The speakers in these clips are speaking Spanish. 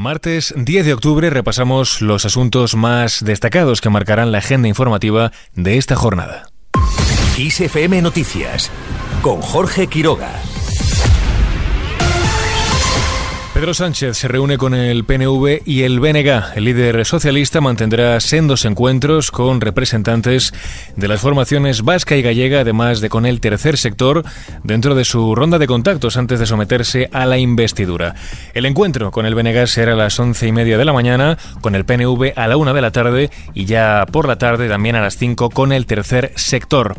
Martes 10 de octubre repasamos los asuntos más destacados que marcarán la agenda informativa de esta jornada. XFM Noticias con Jorge Quiroga. Pedro Sánchez se reúne con el PNV y el BNG. El líder socialista mantendrá sendos encuentros con representantes de las formaciones vasca y gallega, además de con el tercer sector, dentro de su ronda de contactos antes de someterse a la investidura. El encuentro con el BNG será a las once y media de la mañana, con el PNV a la una de la tarde y ya por la tarde también a las cinco con el tercer sector.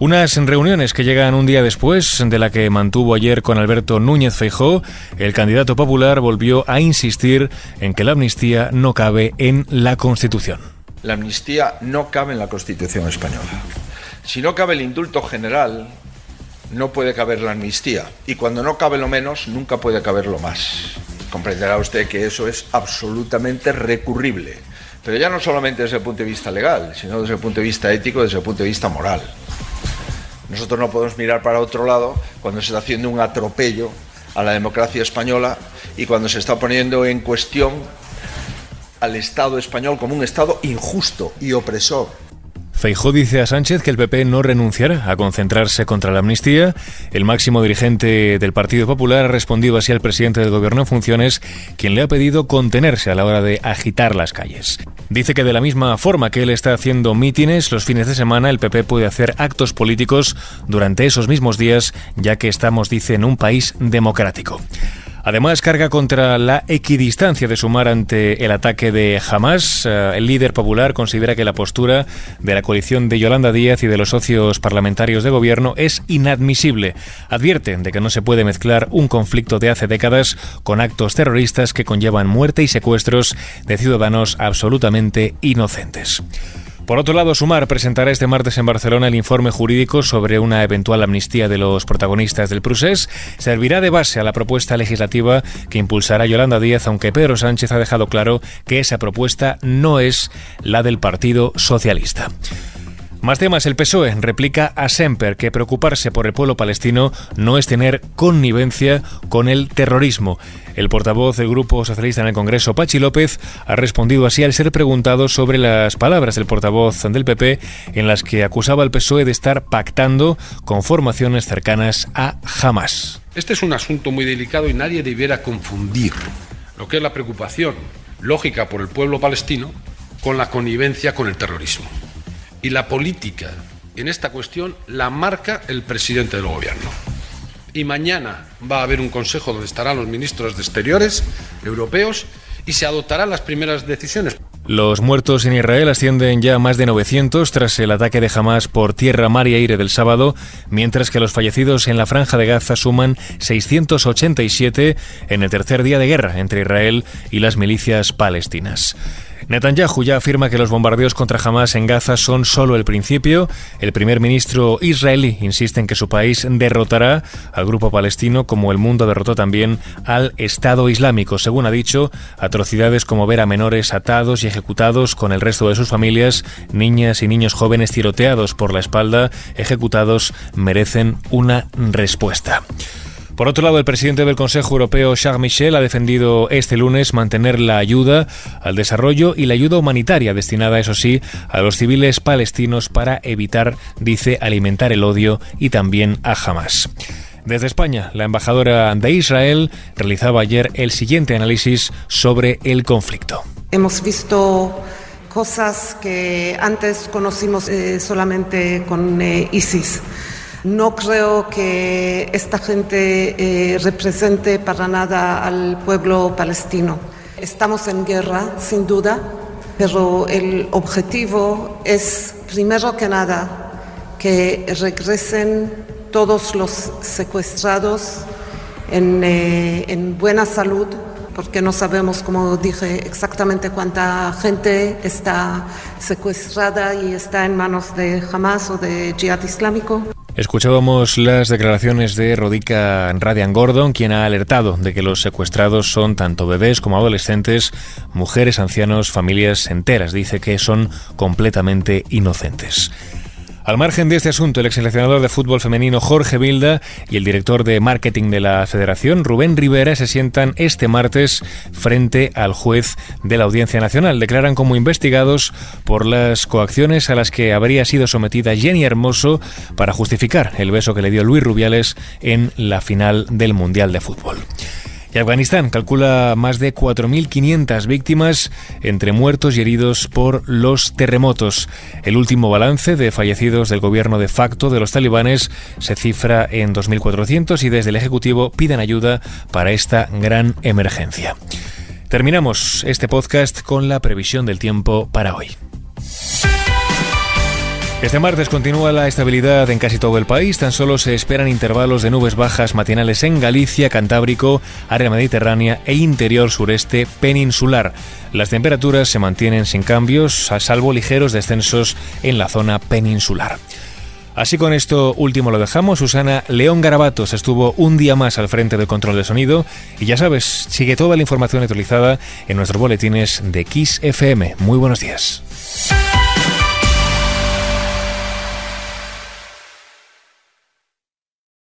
Unas reuniones que llegan un día después de la que mantuvo ayer con Alberto Núñez Feijó, el candidato popular volvió a insistir en que la amnistía no cabe en la Constitución. La amnistía no cabe en la Constitución española. Si no cabe el indulto general, no puede caber la amnistía. Y cuando no cabe lo menos, nunca puede caber lo más. Comprenderá usted que eso es absolutamente recurrible. Pero ya no solamente desde el punto de vista legal, sino desde el punto de vista ético, desde el punto de vista moral. Nosotros no podemos mirar para otro lado cuando se está haciendo un atropello a la democracia española y cuando se está poniendo en cuestión al Estado español como un Estado injusto y opresor Feijó dice a Sánchez que el PP no renunciará a concentrarse contra la amnistía. El máximo dirigente del Partido Popular ha respondido así al presidente del Gobierno en funciones, quien le ha pedido contenerse a la hora de agitar las calles. Dice que de la misma forma que él está haciendo mítines los fines de semana, el PP puede hacer actos políticos durante esos mismos días, ya que estamos, dice, en un país democrático. Además, carga contra la equidistancia de Sumar ante el ataque de Hamas. Eh, el líder popular considera que la postura de la coalición de Yolanda Díaz y de los socios parlamentarios de gobierno es inadmisible. Advierten de que no se puede mezclar un conflicto de hace décadas con actos terroristas que conllevan muerte y secuestros de ciudadanos absolutamente inocentes. Por otro lado, Sumar presentará este martes en Barcelona el informe jurídico sobre una eventual amnistía de los protagonistas del procés. Servirá de base a la propuesta legislativa que impulsará Yolanda Díaz, aunque Pedro Sánchez ha dejado claro que esa propuesta no es la del Partido Socialista. Más temas, el PSOE replica a Semper que preocuparse por el pueblo palestino no es tener connivencia con el terrorismo. El portavoz del Grupo Socialista en el Congreso, Pachi López, ha respondido así al ser preguntado sobre las palabras del portavoz del PP en las que acusaba al PSOE de estar pactando con formaciones cercanas a Hamas. Este es un asunto muy delicado y nadie debiera confundir lo que es la preocupación lógica por el pueblo palestino con la connivencia con el terrorismo y la política en esta cuestión la marca el presidente del gobierno. Y mañana va a haber un consejo donde estarán los ministros de Exteriores europeos y se adoptarán las primeras decisiones. Los muertos en Israel ascienden ya a más de 900 tras el ataque de Hamas por tierra, mar y aire del sábado, mientras que los fallecidos en la franja de Gaza suman 687 en el tercer día de guerra entre Israel y las milicias palestinas. Netanyahu ya afirma que los bombardeos contra Hamas en Gaza son solo el principio. El primer ministro israelí insiste en que su país derrotará al grupo palestino como el mundo derrotó también al Estado Islámico. Según ha dicho, atrocidades como ver a menores atados y ejecutados con el resto de sus familias, niñas y niños jóvenes tiroteados por la espalda, ejecutados, merecen una respuesta. Por otro lado, el presidente del Consejo Europeo, Charles Michel, ha defendido este lunes mantener la ayuda al desarrollo y la ayuda humanitaria destinada, eso sí, a los civiles palestinos para evitar, dice, alimentar el odio y también a Hamas. Desde España, la embajadora de Israel realizaba ayer el siguiente análisis sobre el conflicto. Hemos visto cosas que antes conocimos eh, solamente con eh, ISIS no creo que esta gente eh, represente para nada al pueblo palestino. Estamos en guerra, sin duda, pero el objetivo es, primero que nada, que regresen todos los secuestrados en, eh, en buena salud, porque no sabemos, como dije, exactamente cuánta gente está secuestrada y está en manos de Hamas o de Jihad Islámico. Escuchábamos las declaraciones de Rodica Radian Gordon, quien ha alertado de que los secuestrados son tanto bebés como adolescentes, mujeres, ancianos, familias enteras. Dice que son completamente inocentes. Al margen de este asunto, el ex seleccionador de fútbol femenino Jorge Vilda y el director de marketing de la federación, Rubén Rivera, se sientan este martes frente al juez de la Audiencia Nacional. Declaran como investigados por las coacciones a las que habría sido sometida Jenny Hermoso para justificar el beso que le dio Luis Rubiales en la final del Mundial de Fútbol. Y Afganistán calcula más de 4.500 víctimas entre muertos y heridos por los terremotos. El último balance de fallecidos del gobierno de facto de los talibanes se cifra en 2.400 y desde el Ejecutivo piden ayuda para esta gran emergencia. Terminamos este podcast con la previsión del tiempo para hoy. Este martes continúa la estabilidad en casi todo el país, tan solo se esperan intervalos de nubes bajas matinales en Galicia, Cantábrico, área mediterránea e interior sureste peninsular. Las temperaturas se mantienen sin cambios, a salvo ligeros descensos en la zona peninsular. Así con esto último lo dejamos. Susana León Garabatos estuvo un día más al frente del control de sonido y ya sabes, sigue toda la información actualizada en nuestros boletines de Kiss FM. Muy buenos días.